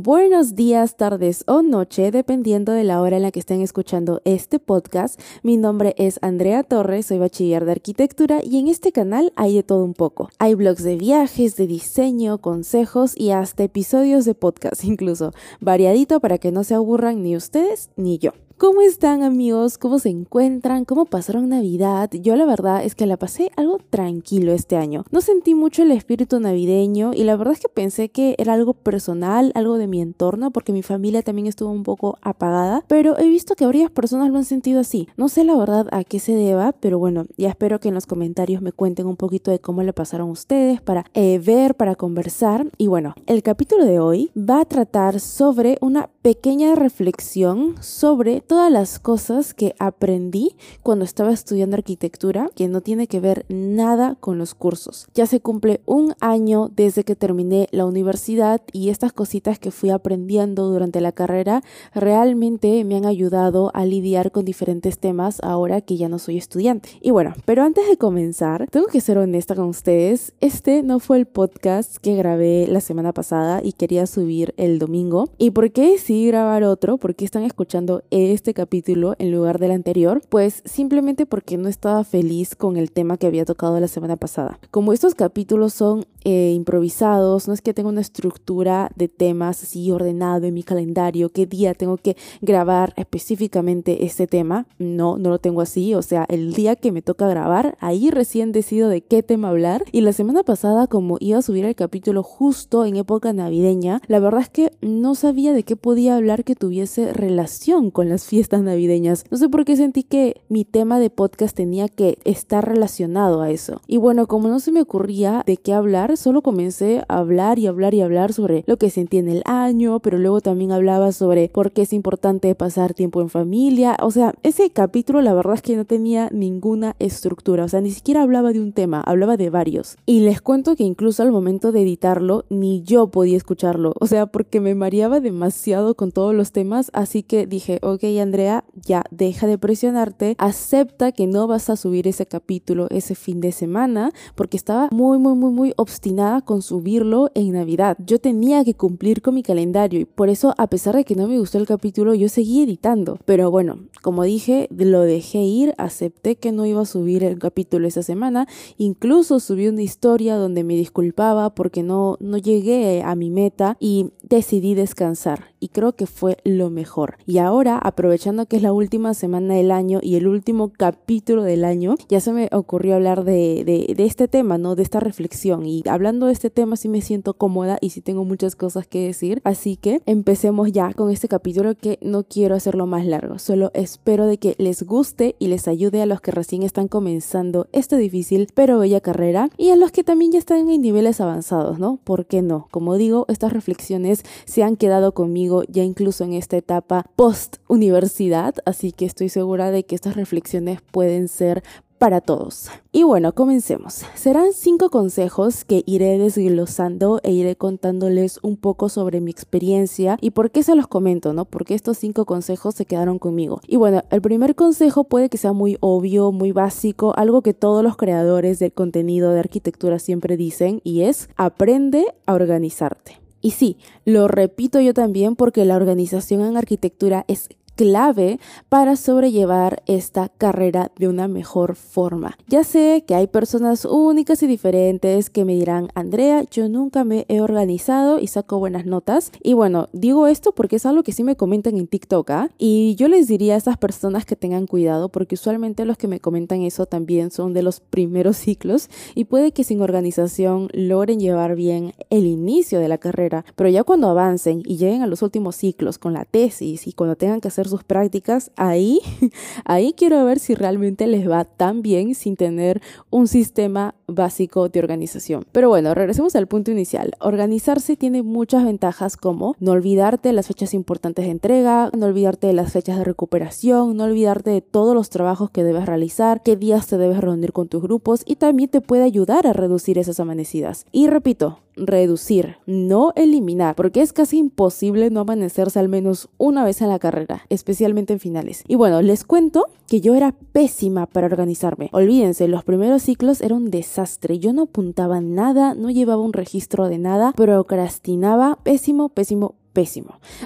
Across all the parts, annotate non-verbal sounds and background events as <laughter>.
Buenos días, tardes o noche, dependiendo de la hora en la que estén escuchando este podcast. Mi nombre es Andrea Torres, soy bachiller de arquitectura y en este canal hay de todo un poco. Hay blogs de viajes, de diseño, consejos y hasta episodios de podcast <laughs> incluso, variadito para que no se aburran ni ustedes ni yo. ¿Cómo están amigos? ¿Cómo se encuentran? ¿Cómo pasaron Navidad? Yo la verdad es que la pasé algo tranquilo este año. No sentí mucho el espíritu navideño y la verdad es que pensé que era algo personal, algo de mi entorno, porque mi familia también estuvo un poco apagada, pero he visto que varias personas lo han sentido así. No sé la verdad a qué se deba, pero bueno, ya espero que en los comentarios me cuenten un poquito de cómo le pasaron ustedes para eh, ver, para conversar. Y bueno, el capítulo de hoy va a tratar sobre una pequeña reflexión sobre todas las cosas que aprendí cuando estaba estudiando arquitectura que no tiene que ver nada con los cursos. Ya se cumple un año desde que terminé la universidad y estas cositas que fui aprendiendo durante la carrera realmente me han ayudado a lidiar con diferentes temas ahora que ya no soy estudiante. Y bueno, pero antes de comenzar, tengo que ser honesta con ustedes. Este no fue el podcast que grabé la semana pasada y quería subir el domingo. ¿Y por qué grabar otro? Porque están escuchando este capítulo en lugar del anterior? Pues simplemente porque no estaba feliz con el tema que había tocado la semana pasada. Como estos capítulos son eh, improvisados, no es que tenga una estructura de temas así ordenado en mi calendario, qué día tengo que grabar específicamente este tema, no, no lo tengo así, o sea, el día que me toca grabar, ahí recién decido de qué tema hablar y la semana pasada como iba a subir el capítulo justo en época navideña, la verdad es que no sabía de qué podía hablar que tuviese relación con las fiestas navideñas. No sé por qué sentí que mi tema de podcast tenía que estar relacionado a eso. Y bueno, como no se me ocurría de qué hablar, solo comencé a hablar y hablar y hablar sobre lo que sentí en el año, pero luego también hablaba sobre por qué es importante pasar tiempo en familia. O sea, ese capítulo la verdad es que no tenía ninguna estructura. O sea, ni siquiera hablaba de un tema, hablaba de varios. Y les cuento que incluso al momento de editarlo, ni yo podía escucharlo. O sea, porque me mareaba demasiado con todos los temas. Así que dije, ok, Andrea, ya deja de presionarte, acepta que no vas a subir ese capítulo ese fin de semana, porque estaba muy, muy, muy, muy obstinada con subirlo en Navidad. Yo tenía que cumplir con mi calendario y por eso, a pesar de que no me gustó el capítulo, yo seguí editando. Pero bueno, como dije, lo dejé ir, acepté que no iba a subir el capítulo esa semana, incluso subí una historia donde me disculpaba porque no, no llegué a mi meta y decidí descansar y creo que fue lo mejor. Y ahora, aprovechando que es la última semana del año y el último capítulo del año, ya se me ocurrió hablar de, de, este tema, ¿no? De esta reflexión. Y hablando de este tema sí me siento cómoda y sí tengo muchas cosas que decir. Así que empecemos ya con este capítulo que no quiero hacerlo más largo. Solo espero de que les guste y les ayude a los que recién están comenzando esta difícil pero bella carrera y a los que también ya están en niveles avanzados, ¿no? ¿Por qué no? Como digo, estas reflexiones se han quedado conmigo ya incluso en esta etapa post universidad, así que estoy segura de que estas reflexiones pueden ser para todos. Y bueno, comencemos. Serán cinco consejos que iré desglosando e iré contándoles un poco sobre mi experiencia y por qué se los comento, ¿no? Porque estos cinco consejos se quedaron conmigo. Y bueno, el primer consejo puede que sea muy obvio, muy básico, algo que todos los creadores de contenido de arquitectura siempre dicen y es aprende a organizarte. Y sí, lo repito yo también porque la organización en arquitectura es clave para sobrellevar esta carrera de una mejor forma. Ya sé que hay personas únicas y diferentes que me dirán, Andrea, yo nunca me he organizado y saco buenas notas. Y bueno, digo esto porque es algo que sí me comentan en TikTok, ¿ah? Y yo les diría a esas personas que tengan cuidado porque usualmente los que me comentan eso también son de los primeros <laughs> ciclos y puede que sin organización logren llevar bien el inicio de la carrera, pero ya cuando avancen y lleguen a los últimos ciclos con la tesis y cuando tengan que hacer sus prácticas, ahí, <laughs> ahí quiero ver si realmente les va tan bien sin tener un sistema básico de organización. Pero bueno, regresemos al punto inicial. Organizarse tiene muchas ventajas como no olvidarte de las fechas importantes de entrega, no olvidarte de las fechas de recuperación, no olvidarte de todos los trabajos que debes realizar, qué días te debes reunir con tus grupos y también te puede ayudar a reducir esas amanecidas. Y repito, reducir, no eliminar, porque es casi imposible no amanecerse al menos una vez en la carrera, especialmente en finales. Y bueno, les cuento que yo era pésima para organizarme. Olvídense, los primeros ciclos eran un desastre. Yo no apuntaba nada, no llevaba un registro de nada, procrastinaba, pésimo, pésimo,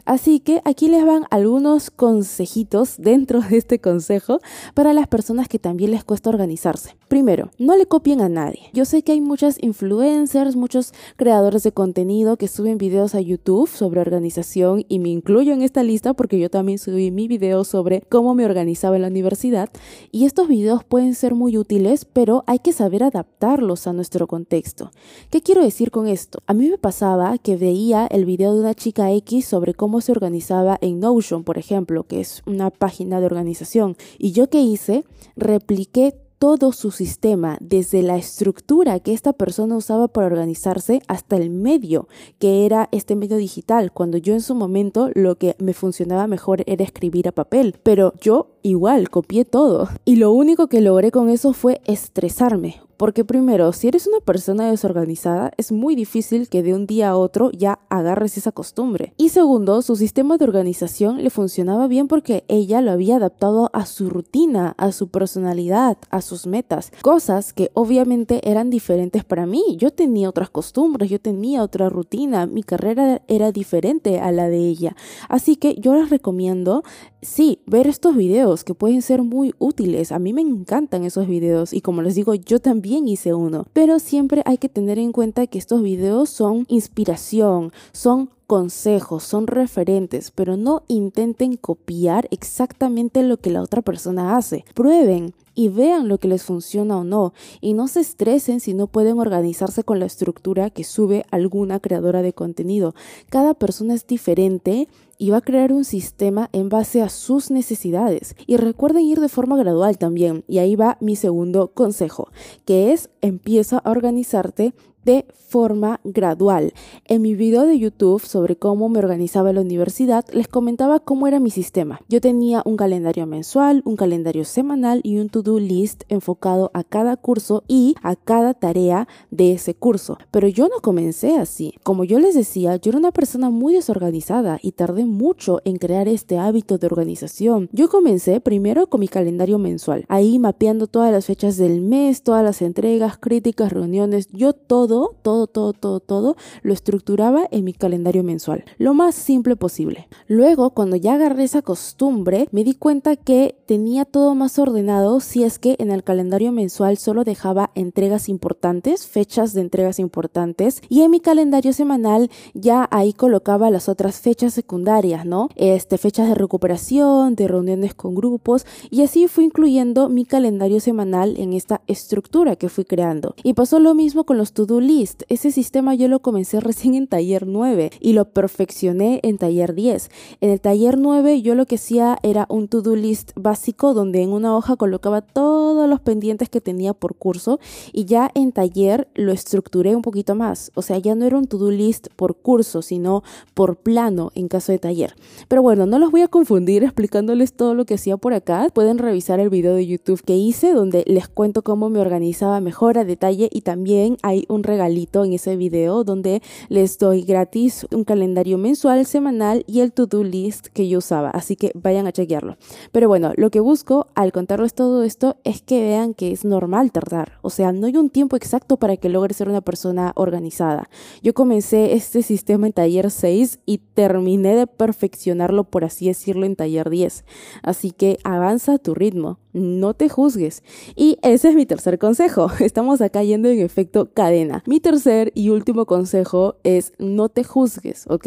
Así que aquí les van algunos consejitos dentro de este consejo para las personas que también les cuesta organizarse. Primero, no le copien a nadie. Yo sé que hay muchas influencers, muchos creadores de contenido que suben videos a YouTube sobre organización y me incluyo en esta lista porque yo también subí mi video sobre cómo me organizaba en la universidad y estos videos pueden ser muy útiles, pero hay que saber adaptarlos a nuestro contexto. ¿Qué quiero decir con esto? A mí me pasaba que veía el video de una chica X sobre cómo se organizaba en Notion, por ejemplo, que es una página de organización, y yo qué hice, repliqué todo su sistema, desde la estructura que esta persona usaba para organizarse hasta el medio, que era este medio digital, cuando yo en su momento lo que me funcionaba mejor era escribir a papel, pero yo igual copié todo y lo único que logré con eso fue estresarme, porque primero, si eres una persona desorganizada, es muy difícil que de un día a otro ya agarres esa costumbre. Y segundo, su sistema de organización le funcionaba bien porque ella lo había adaptado a su rutina, a su personalidad, a sus metas. Cosas que obviamente eran diferentes para mí. Yo tenía otras costumbres, yo tenía otra rutina, mi carrera era diferente a la de ella. Así que yo les recomiendo, sí, ver estos videos que pueden ser muy útiles. A mí me encantan esos videos y como les digo, yo también hice uno, pero siempre hay que tener en cuenta que estos videos son inspiración, son consejos, son referentes, pero no intenten copiar exactamente lo que la otra persona hace. Prueben y vean lo que les funciona o no, y no se estresen si no pueden organizarse con la estructura que sube alguna creadora de contenido. Cada persona es diferente y va a crear un sistema en base a sus necesidades. Y recuerden ir de forma gradual también, y ahí va mi segundo consejo, que es empieza a organizarte de forma gradual. En mi video de YouTube sobre cómo me organizaba la universidad, les comentaba cómo era mi sistema. Yo tenía un calendario mensual, un calendario semanal y un to-do list enfocado a cada curso y a cada tarea de ese curso. Pero yo no comencé así. Como yo les decía, yo era una persona muy desorganizada y tardé mucho en crear este hábito de organización. Yo comencé primero con mi calendario mensual, ahí mapeando todas las fechas del mes, todas las entregas, críticas, reuniones, yo todo todo, todo, todo, todo, lo estructuraba en mi calendario mensual, lo más simple posible. Luego, cuando ya agarré esa costumbre, me di cuenta que tenía todo más ordenado si es que en el calendario mensual solo dejaba entregas importantes, fechas de entregas importantes, y en mi calendario semanal ya ahí colocaba las otras fechas secundarias, ¿no? Este, fechas de recuperación, de reuniones con grupos, y así fui incluyendo mi calendario semanal en esta estructura que fui creando. Y pasó lo mismo con los to-do list. Ese sistema yo lo comencé recién en taller 9 y lo perfeccioné en taller 10. En el taller 9 yo lo que hacía era un to-do list básico donde en una hoja colocaba todos los pendientes que tenía por curso y ya en taller lo estructuré un poquito más. O sea, ya no era un to-do list por curso, sino por plano en caso de taller. Pero bueno, no los voy a confundir explicándoles todo lo que hacía por acá. Pueden revisar el video de YouTube que hice donde les cuento cómo me organizaba mejor a detalle y también hay un regalito en ese video donde les doy gratis un calendario mensual, semanal y el to-do list que yo usaba. Así que vayan a chequearlo. Pero bueno, lo que busco al contarles todo esto es que vean que es normal tardar. O sea, no hay un tiempo exacto para que logres ser una persona organizada. Yo comencé este sistema en taller 6 y terminé de perfeccionarlo, por así decirlo, en taller 10. Así que avanza a tu ritmo no te juzgues. Y ese es mi tercer consejo. <laughs> Estamos acá yendo en efecto cadena. Mi tercer y último consejo es no te juzgues, ¿ok?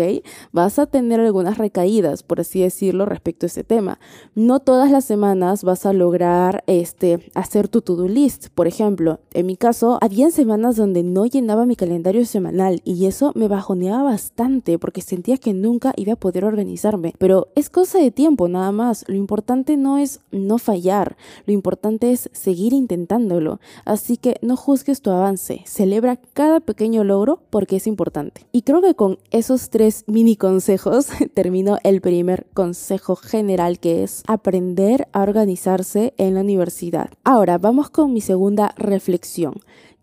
Vas a tener algunas recaídas, por así decirlo, respecto a este tema. No todas las semanas vas a lograr este, hacer tu to-do list. Por ejemplo, en mi caso, había semanas donde no llenaba mi calendario semanal y eso me bajoneaba bastante porque sentía que nunca iba a poder organizarme. Pero es cosa de tiempo nada más. Lo importante no es no fallar lo importante es seguir intentándolo. Así que no juzgues tu avance, celebra cada pequeño logro porque es importante. Y creo que con esos tres mini consejos <laughs> termino el primer consejo general que es aprender a organizarse en la universidad. Ahora vamos con mi segunda reflexión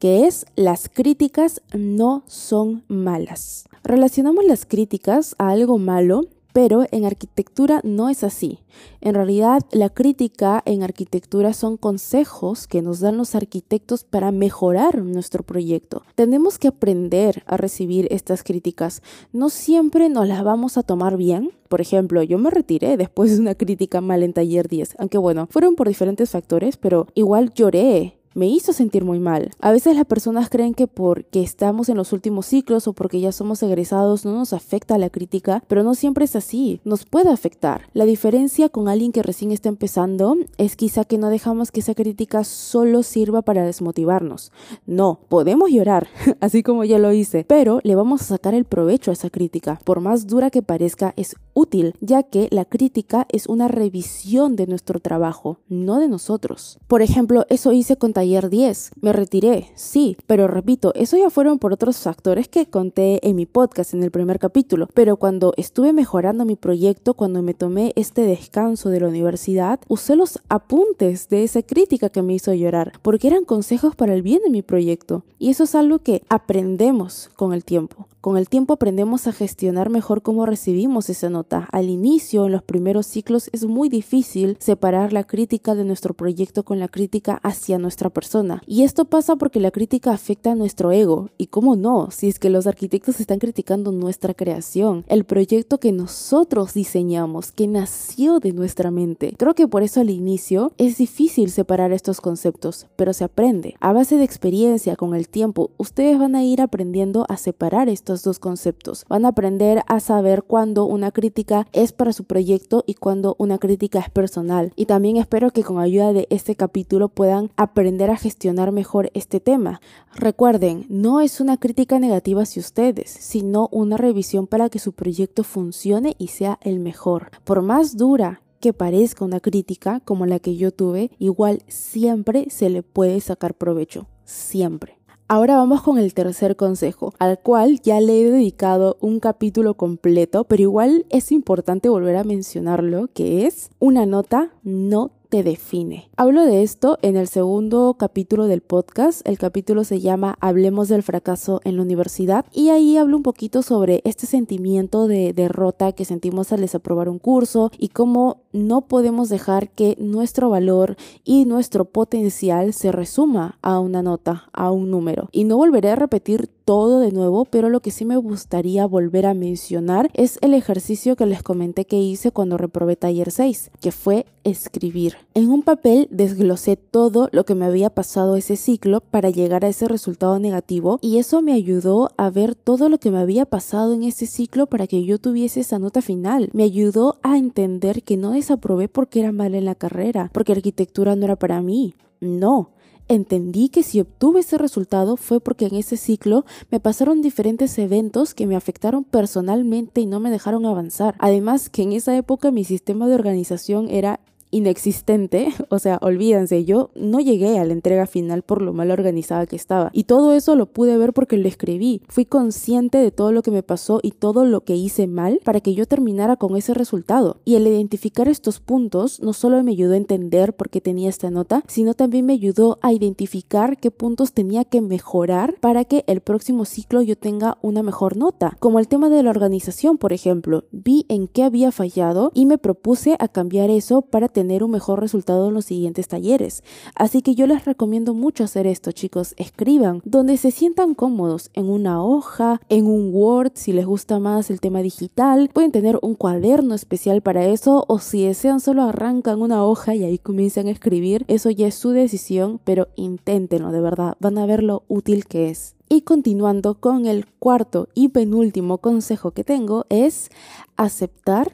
que es las críticas no son malas. Relacionamos las críticas a algo malo Pero en arquitectura no es así. En realidad, la crítica en arquitectura son consejos que nos dan los arquitectos para mejorar nuestro proyecto. Tenemos que aprender a recibir estas críticas. No siempre nos las vamos a tomar bien. Por ejemplo, yo me retiré después de una crítica mal en taller 10, aunque bueno, fueron por diferentes factores, pero igual lloré me hizo sentir muy mal. A veces las personas creen que porque estamos en los últimos ciclos o porque ya somos egresados no nos afecta la crítica, pero no siempre es así, nos puede afectar. La diferencia con alguien que recién está empezando es quizá que no dejamos que esa crítica solo sirva para desmotivarnos. No, podemos llorar, <laughs> así como ya lo hice, pero le vamos a sacar el provecho a esa crítica. Por más dura que parezca, es útil, ya que la crítica es una revisión de nuestro trabajo, no de nosotros. Por ejemplo, eso hice con taller 10. Me retiré, sí, pero repito, eso ya fueron por otros factores que conté en mi podcast en el primer capítulo. Pero cuando estuve mejorando mi proyecto, cuando me tomé este descanso de la universidad, usé los apuntes de esa crítica que me hizo llorar, porque eran consejos para el bien de mi proyecto. Y eso es algo que aprendemos con el tiempo. Con el tiempo aprendemos a gestionar mejor cómo recibimos esa nota. Al inicio, en los primeros ciclos, es muy difícil separar la crítica de nuestro proyecto con la crítica hacia nuestra persona. Y esto pasa porque la crítica afecta a nuestro ego. Y cómo no, si es que los arquitectos están criticando nuestra creación, el proyecto que nosotros diseñamos, que nació de nuestra mente. Creo que por eso al inicio es difícil separar estos conceptos, pero se aprende. A base de experiencia, con el tiempo, ustedes van a ir aprendiendo a separar dos conceptos. Van a aprender a saber cuándo una crítica es para su proyecto y cuándo una crítica es personal. Y también espero que con ayuda de este capítulo puedan aprender a gestionar mejor este tema. Recuerden, no es una crítica negativa hacia ustedes, sino una revisión para que su proyecto funcione y sea el mejor. Por más dura que parezca una crítica como la que yo tuve, igual siempre se le puede sacar provecho. Siempre. Ahora vamos con el tercer consejo, al cual ya le he dedicado un capítulo completo, pero igual es importante volver a mencionarlo, que es una nota no te define. Hablo de esto en el segundo capítulo del podcast. El capítulo se llama Hablemos del fracaso en la universidad y ahí hablo un poquito sobre este sentimiento de derrota que sentimos al desaprobar un curso y cómo no podemos dejar que nuestro valor y nuestro potencial se resuma a una nota, a un número. Y no volveré a repetir todo de nuevo, pero lo que sí me gustaría volver a mencionar es el ejercicio que les comenté que hice cuando reprobé taller 6, que fue escribir. En un papel desglosé todo lo que me había pasado ese ciclo para llegar a ese resultado negativo y eso me ayudó a ver todo lo que me había pasado en ese ciclo para que yo tuviese esa nota final. Me ayudó a entender que no desaprobé porque era mal en la carrera, porque arquitectura no era para mí. No, entendí que si obtuve ese resultado fue porque en ese ciclo me pasaron diferentes eventos que me afectaron personalmente y no me dejaron avanzar. Además que en esa época mi sistema de organización era inexistente, <laughs> o sea, olvídense, yo no llegué a la entrega final por lo mal organizada que estaba. Y todo eso lo pude ver porque lo escribí. Fui consciente de todo lo que me pasó y todo lo que hice mal para que yo terminara con ese resultado. Y el identificar estos puntos no solo me ayudó a entender por qué tenía esta nota, sino también me ayudó a identificar qué puntos tenía que mejorar para que el próximo ciclo yo tenga una mejor nota. Como el tema de la organización, por ejemplo, vi en qué había fallado y me propuse a cambiar eso para tener tener un mejor resultado en los siguientes talleres. Así que yo les recomiendo mucho hacer esto, chicos. Escriban donde se sientan cómodos, en una hoja, en un Word, si les gusta más el tema digital. Pueden tener un cuaderno especial para eso o si desean solo arrancan una hoja y ahí comienzan a escribir. Eso ya es su decisión, pero inténtenlo de verdad. Van a ver lo útil que es. Y continuando con el cuarto y penúltimo consejo que tengo es aceptar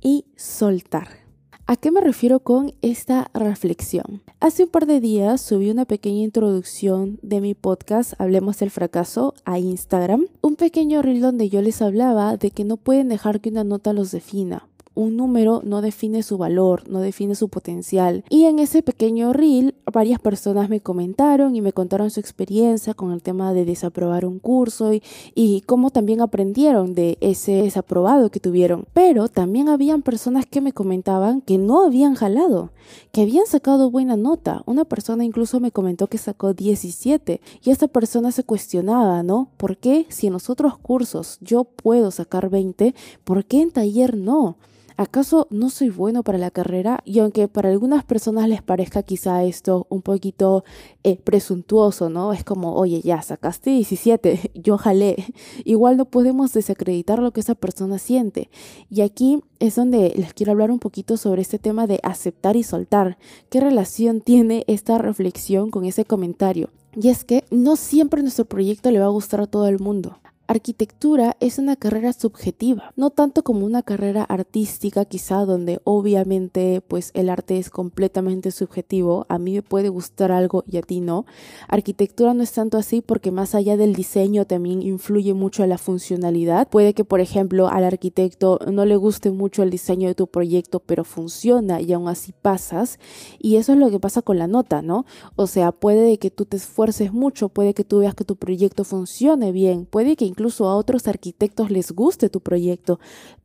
y soltar. ¿A qué me refiero con esta reflexión? Hace un par de días subí una pequeña introducción de mi podcast Hablemos del fracaso a Instagram, un pequeño reel donde yo les hablaba de que no pueden dejar que una nota los defina, un número no define su valor, no define su potencial. Y en ese pequeño reel varias personas me comentaron y me contaron su experiencia con el tema de desaprobar un curso y, y cómo también aprendieron de ese desaprobado que tuvieron. Pero también habían personas que me comentaban que no habían jalado, que habían sacado buena nota. Una persona incluso me comentó que sacó 17 y esta persona se cuestionaba, ¿no? ¿Por qué si en los otros cursos yo puedo sacar 20, por qué en taller no? ¿Acaso no soy bueno para la carrera? Y aunque para algunas personas les parezca quizá esto un poquito eh, presuntuoso, ¿no? Es como, oye, ya sacaste 17, <laughs> yo jalé. Igual no podemos desacreditar lo que esa persona siente. Y aquí es donde les quiero hablar un poquito sobre este tema de aceptar y soltar. ¿Qué relación tiene esta reflexión con ese comentario? Y es que no siempre nuestro proyecto le va a gustar a todo el mundo. Arquitectura es una carrera subjetiva, no tanto como una carrera artística quizá donde obviamente pues el arte es completamente subjetivo, a mí me puede gustar algo y a ti no. Arquitectura no es tanto así porque más allá del diseño también influye mucho la funcionalidad. Puede que por ejemplo al arquitecto no le guste mucho el diseño de tu proyecto pero funciona y aún así pasas y eso es lo que pasa con la nota, ¿no? O sea, puede que tú te esfuerces mucho, puede que tú veas que tu proyecto funcione bien, puede que incluso a otros arquitectos les guste tu proyecto,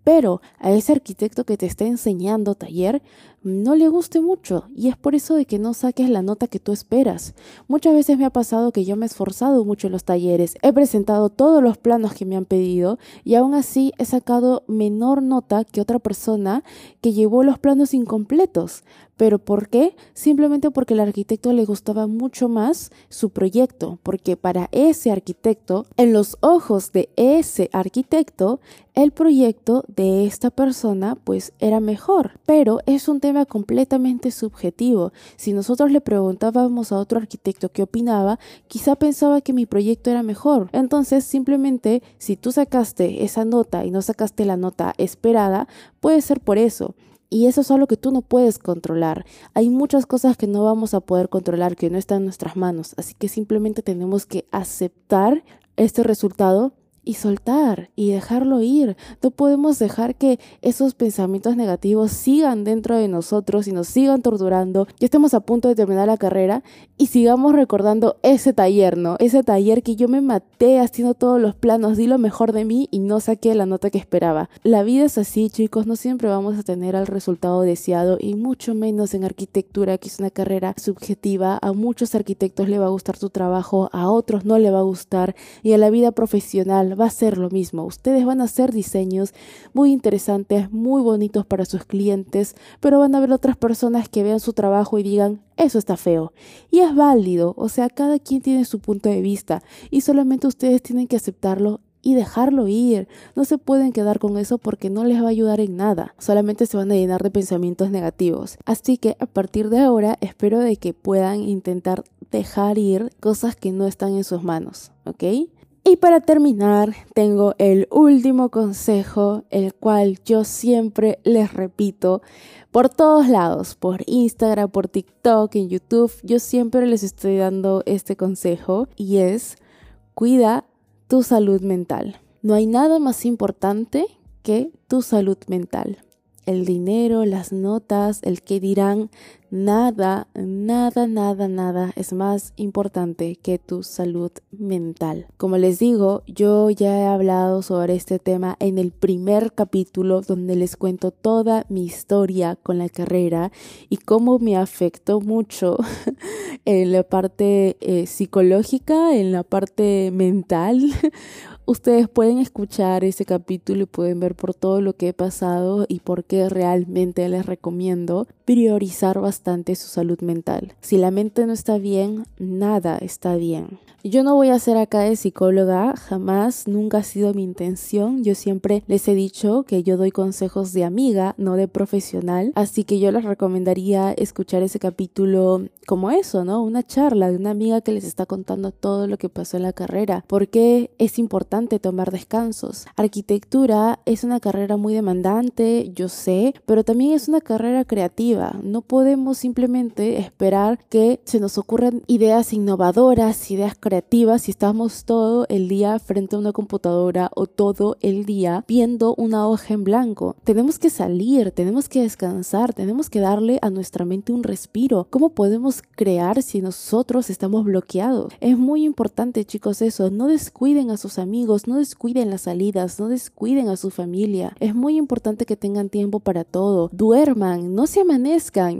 pero a ese arquitecto que te está enseñando taller no le guste mucho y es por eso de que no saques la nota que tú esperas. Muchas veces me ha pasado que yo me he esforzado mucho en los talleres, he presentado todos los planos que me han pedido y aún así he sacado menor nota que otra persona que llevó los planos incompletos. ¿Pero por qué? Simplemente porque al arquitecto le gustaba mucho más su proyecto, porque para ese arquitecto, en los ojos de ese arquitecto, el proyecto de esta persona pues era mejor, pero es un tema completamente subjetivo. Si nosotros le preguntábamos a otro arquitecto qué opinaba, quizá pensaba que mi proyecto era mejor. Entonces, simplemente si tú sacaste esa nota y no sacaste la nota esperada, puede ser por eso. Y eso es algo que tú no puedes controlar. Hay muchas cosas que no vamos a poder controlar, que no están en nuestras manos. Así que simplemente tenemos que aceptar este resultado y soltar y dejarlo ir. No podemos dejar que esos pensamientos negativos sigan dentro de nosotros y nos sigan torturando. Ya estamos a punto de terminar la carrera y sigamos recordando ese taller, ¿no? Ese taller que yo me maté haciendo todos los planos, di lo mejor de mí y no saqué la nota que esperaba. La vida es así, chicos, no siempre vamos a tener el resultado deseado y mucho menos en arquitectura, que es una carrera subjetiva. A muchos arquitectos le va a gustar tu trabajo, a otros no le va a gustar y a la vida profesional va a ser lo mismo. Ustedes van a hacer diseños muy interesantes, muy bonitos para sus clientes, pero van a haber otras personas que vean su trabajo y digan, eso está feo. Y es válido, o sea, cada quien tiene su punto de vista y solamente ustedes tienen que aceptarlo y dejarlo ir. No se pueden quedar con eso porque no les va a ayudar en nada. Solamente se van a llenar de pensamientos negativos. Así que a partir de ahora espero de que puedan intentar dejar ir cosas que no están en sus manos, ¿ok? Y para terminar, tengo el último consejo, el cual yo siempre les repito por todos lados, por Instagram, por TikTok, en YouTube, yo siempre les estoy dando este consejo y es cuida tu salud mental. No hay nada más importante que tu salud mental el dinero, las notas, el que dirán, nada, nada, nada, nada es más importante que tu salud mental. Como les digo, yo ya he hablado sobre este tema en el primer capítulo donde les cuento toda mi historia con la carrera y cómo me afectó mucho <laughs> en la parte eh, psicológica, en la parte mental. <laughs> Ustedes pueden escuchar ese capítulo y pueden ver por todo lo que he pasado y por qué realmente les recomiendo priorizar bastante su salud mental. Si la mente no está bien, nada está bien. Yo no voy a ser acá de psicóloga, jamás, nunca ha sido mi intención. Yo siempre les he dicho que yo doy consejos de amiga, no de profesional. Así que yo les recomendaría escuchar ese capítulo como eso, ¿no? Una charla de una amiga que les está contando todo lo que pasó en la carrera. ¿Por qué es importante tomar descansos? Arquitectura es una carrera muy demandante, yo sé, pero también es una carrera creativa No podemos simplemente esperar que se nos ocurran ideas innovadoras, ideas creativas si estamos todo el día frente a una computadora o todo el día viendo una hoja en blanco. Tenemos que salir, tenemos que descansar, tenemos que darle a nuestra mente un respiro. ¿Cómo podemos crear si nosotros estamos bloqueados? Es muy importante, chicos, eso. No descuiden a sus amigos, no descuiden las salidas, no descuiden a su familia. Es muy importante que tengan tiempo para todo. Duerman, no se amanezcan.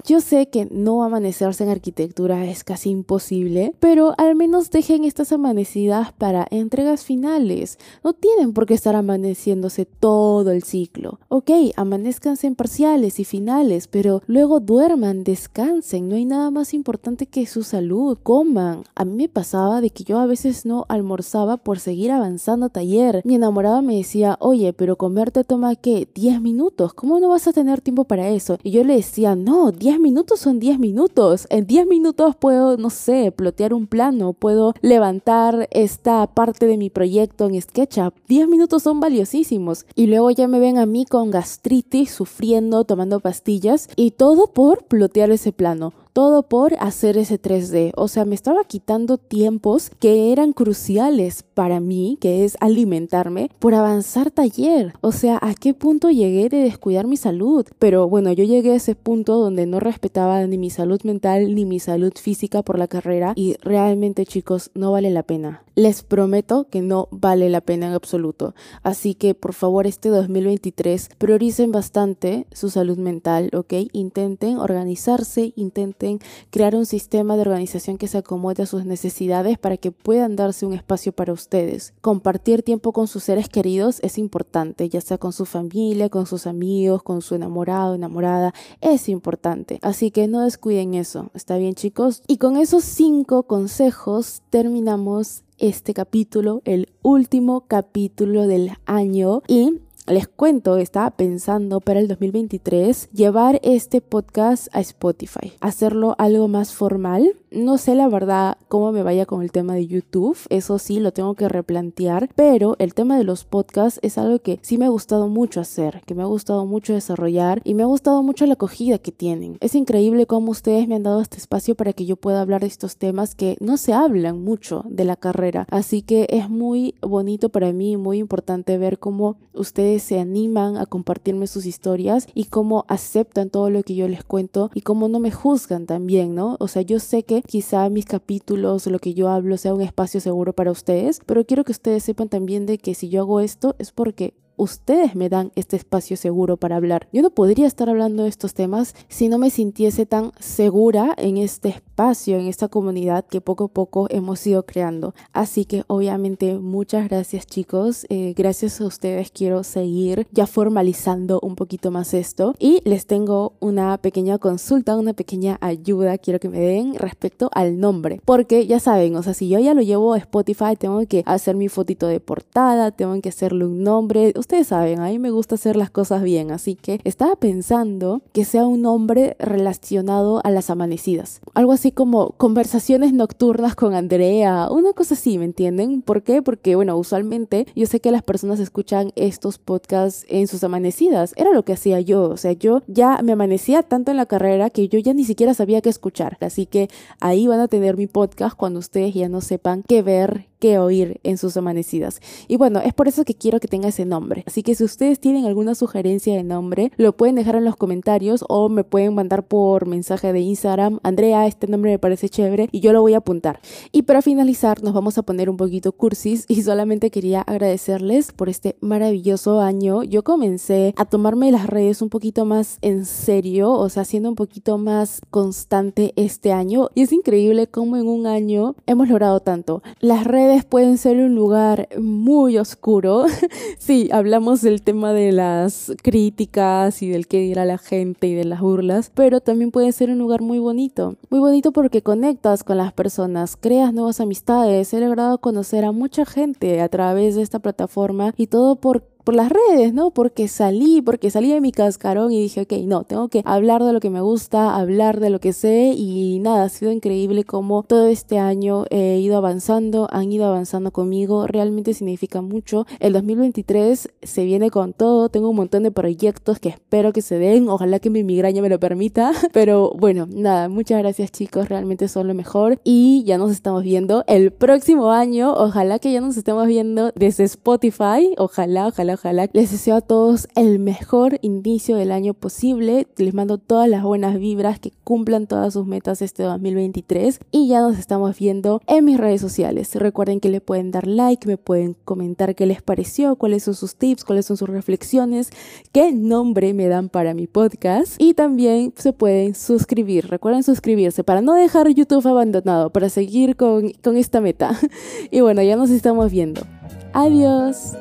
Yo sé que no amanecerse en arquitectura es casi imposible, pero al menos dejen estas amanecidas para entregas finales. No tienen por qué estar amaneciéndose todo el ciclo. Ok, amanezcanse en parciales y finales, pero luego duerman, descansen. No hay nada más importante que su salud. Coman. A mí me pasaba de que yo a veces no almorzaba por seguir avanzando a taller. Mi enamorada me decía, oye, pero comer te toma qué? 10 minutos. ¿Cómo no vas a tener tiempo para eso? Y yo le decía, no, 10 minutos son 10 minutos. En 10 minutos puedo, no sé, plotear un plano, puedo levantar esta parte de mi proyecto en SketchUp. 10 minutos son valiosísimos. Y luego ya me ven a mí con gastritis, sufriendo, tomando pastillas y todo por plotear ese plano todo por hacer ese 3D. O sea, me estaba quitando tiempos que eran cruciales para mí, que es alimentarme, por avanzar taller. O sea, ¿a qué punto llegué de descuidar mi salud? Pero bueno, yo llegué a ese punto donde no respetaba ni mi salud mental ni mi salud física por la carrera y realmente chicos, no vale la pena. Les prometo que no vale la pena en absoluto. Así que por favor este 2023 prioricen bastante su salud mental, ¿ok? Intenten organizarse, intenten crear un sistema de organización que se acomode a sus necesidades para que puedan darse un espacio para ustedes. Compartir tiempo con sus seres queridos es importante, ya sea con su familia, con sus amigos, con su enamorado, enamorada, es importante. Así que no descuiden eso, ¿está bien chicos? Y con esos cinco consejos terminamos este capítulo, el último capítulo del año y les cuento, estaba pensando para el 2023 llevar este podcast a Spotify, hacerlo algo más formal no sé la verdad cómo me vaya con el tema de YouTube, eso sí lo tengo que replantear, pero el tema de los podcasts es algo que sí me ha gustado mucho hacer, que me ha gustado mucho desarrollar y me ha gustado mucho la acogida que tienen. Es increíble cómo ustedes me han dado este espacio para que yo pueda hablar de estos temas que no se hablan mucho de la carrera, así que es muy bonito para mí, muy importante ver cómo ustedes se animan a compartirme sus historias y cómo aceptan todo lo que yo les cuento y cómo no me juzgan también, ¿no? O sea, yo sé que quizá mis capítulos, lo que yo hablo sea un espacio seguro para ustedes, pero quiero que ustedes sepan también de que si yo hago esto es porque ustedes me dan este espacio seguro para hablar. Yo no podría estar hablando de estos temas si no me sintiese tan segura en este espacio, en esta comunidad que poco a poco hemos ido creando. Así que obviamente muchas gracias chicos, eh, gracias a ustedes quiero seguir ya formalizando un poquito más esto y les tengo una pequeña consulta, una pequeña ayuda quiero que me den respecto al nombre, porque ya saben, o sea, si yo ya lo llevo a Spotify, tengo que hacer mi fotito de portada, tengo que hacerle un nombre, ustedes saben, a mí me gusta hacer las cosas bien, así que estaba pensando que sea un nombre relacionado a las amanecidas. Algo así como conversaciones nocturnas con Andrea, una cosa así, ¿me entienden? ¿Por qué? Porque, bueno, usualmente yo sé que las personas escuchan estos podcasts en sus amanecidas. Era lo que hacía yo, o sea, yo ya me amanecía tanto en la carrera que yo ya ni siquiera sabía qué escuchar. Así que ahí van a tener mi podcast cuando ustedes ya no sepan qué ver, qué oír en sus amanecidas. Y bueno, es por eso que quiero que tenga ese nombre. Así que si ustedes tienen alguna sugerencia de nombre, lo pueden dejar en los comentarios o me pueden mandar por mensaje de Instagram. Andrea, este nombre me parece chévere y yo lo voy a apuntar. Y para finalizar, nos vamos a poner un poquito cursis y solamente quería agradecerles por este maravilloso año. Yo comencé a tomarme las redes un poquito más en serio, o sea, siendo un poquito más constante este año. Y es increíble cómo en un año hemos logrado tanto. Las redes pueden ser un lugar muy oscuro. <laughs> sí, hablamos del tema de las críticas y del qué dirá la gente y de las burlas, pero también puede ser un lugar muy bonito. Muy bonito porque conectas con las personas, creas nuevas amistades. He logrado conocer a mucha gente a través de esta plataforma y todo por por las redes, ¿no? Porque salí, porque salí de mi cascarón y dije, ok, no, tengo que hablar de lo que me gusta, hablar de lo que sé y nada, ha sido increíble como todo este año he ido avanzando, han ido avanzando conmigo, realmente significa mucho. El 2023 se viene con todo, tengo un montón de proyectos que espero que se den, ojalá que mi migraña me lo permita, <laughs> pero bueno, nada, muchas gracias chicos, realmente son lo mejor. Y ya nos estamos viendo el próximo año, ojalá que ya nos estemos viendo desde Spotify, ojalá, ojalá, ojalá. Les deseo a todos el mejor inicio del año posible, les mando todas las buenas vibras, que cumplan todas sus metas este 2023 y ya nos estamos viendo en mis redes sociales. Recuerden que le pueden dar like, me pueden comentar qué les pareció, cuáles son sus tips, cuáles son sus reflexiones, qué nombre me dan para mi podcast y también se pueden suscribir. Recuerden suscribirse para no dejar YouTube abandonado, para seguir con, con esta meta. <laughs> Y bueno, ya nos estamos viendo. Adiós.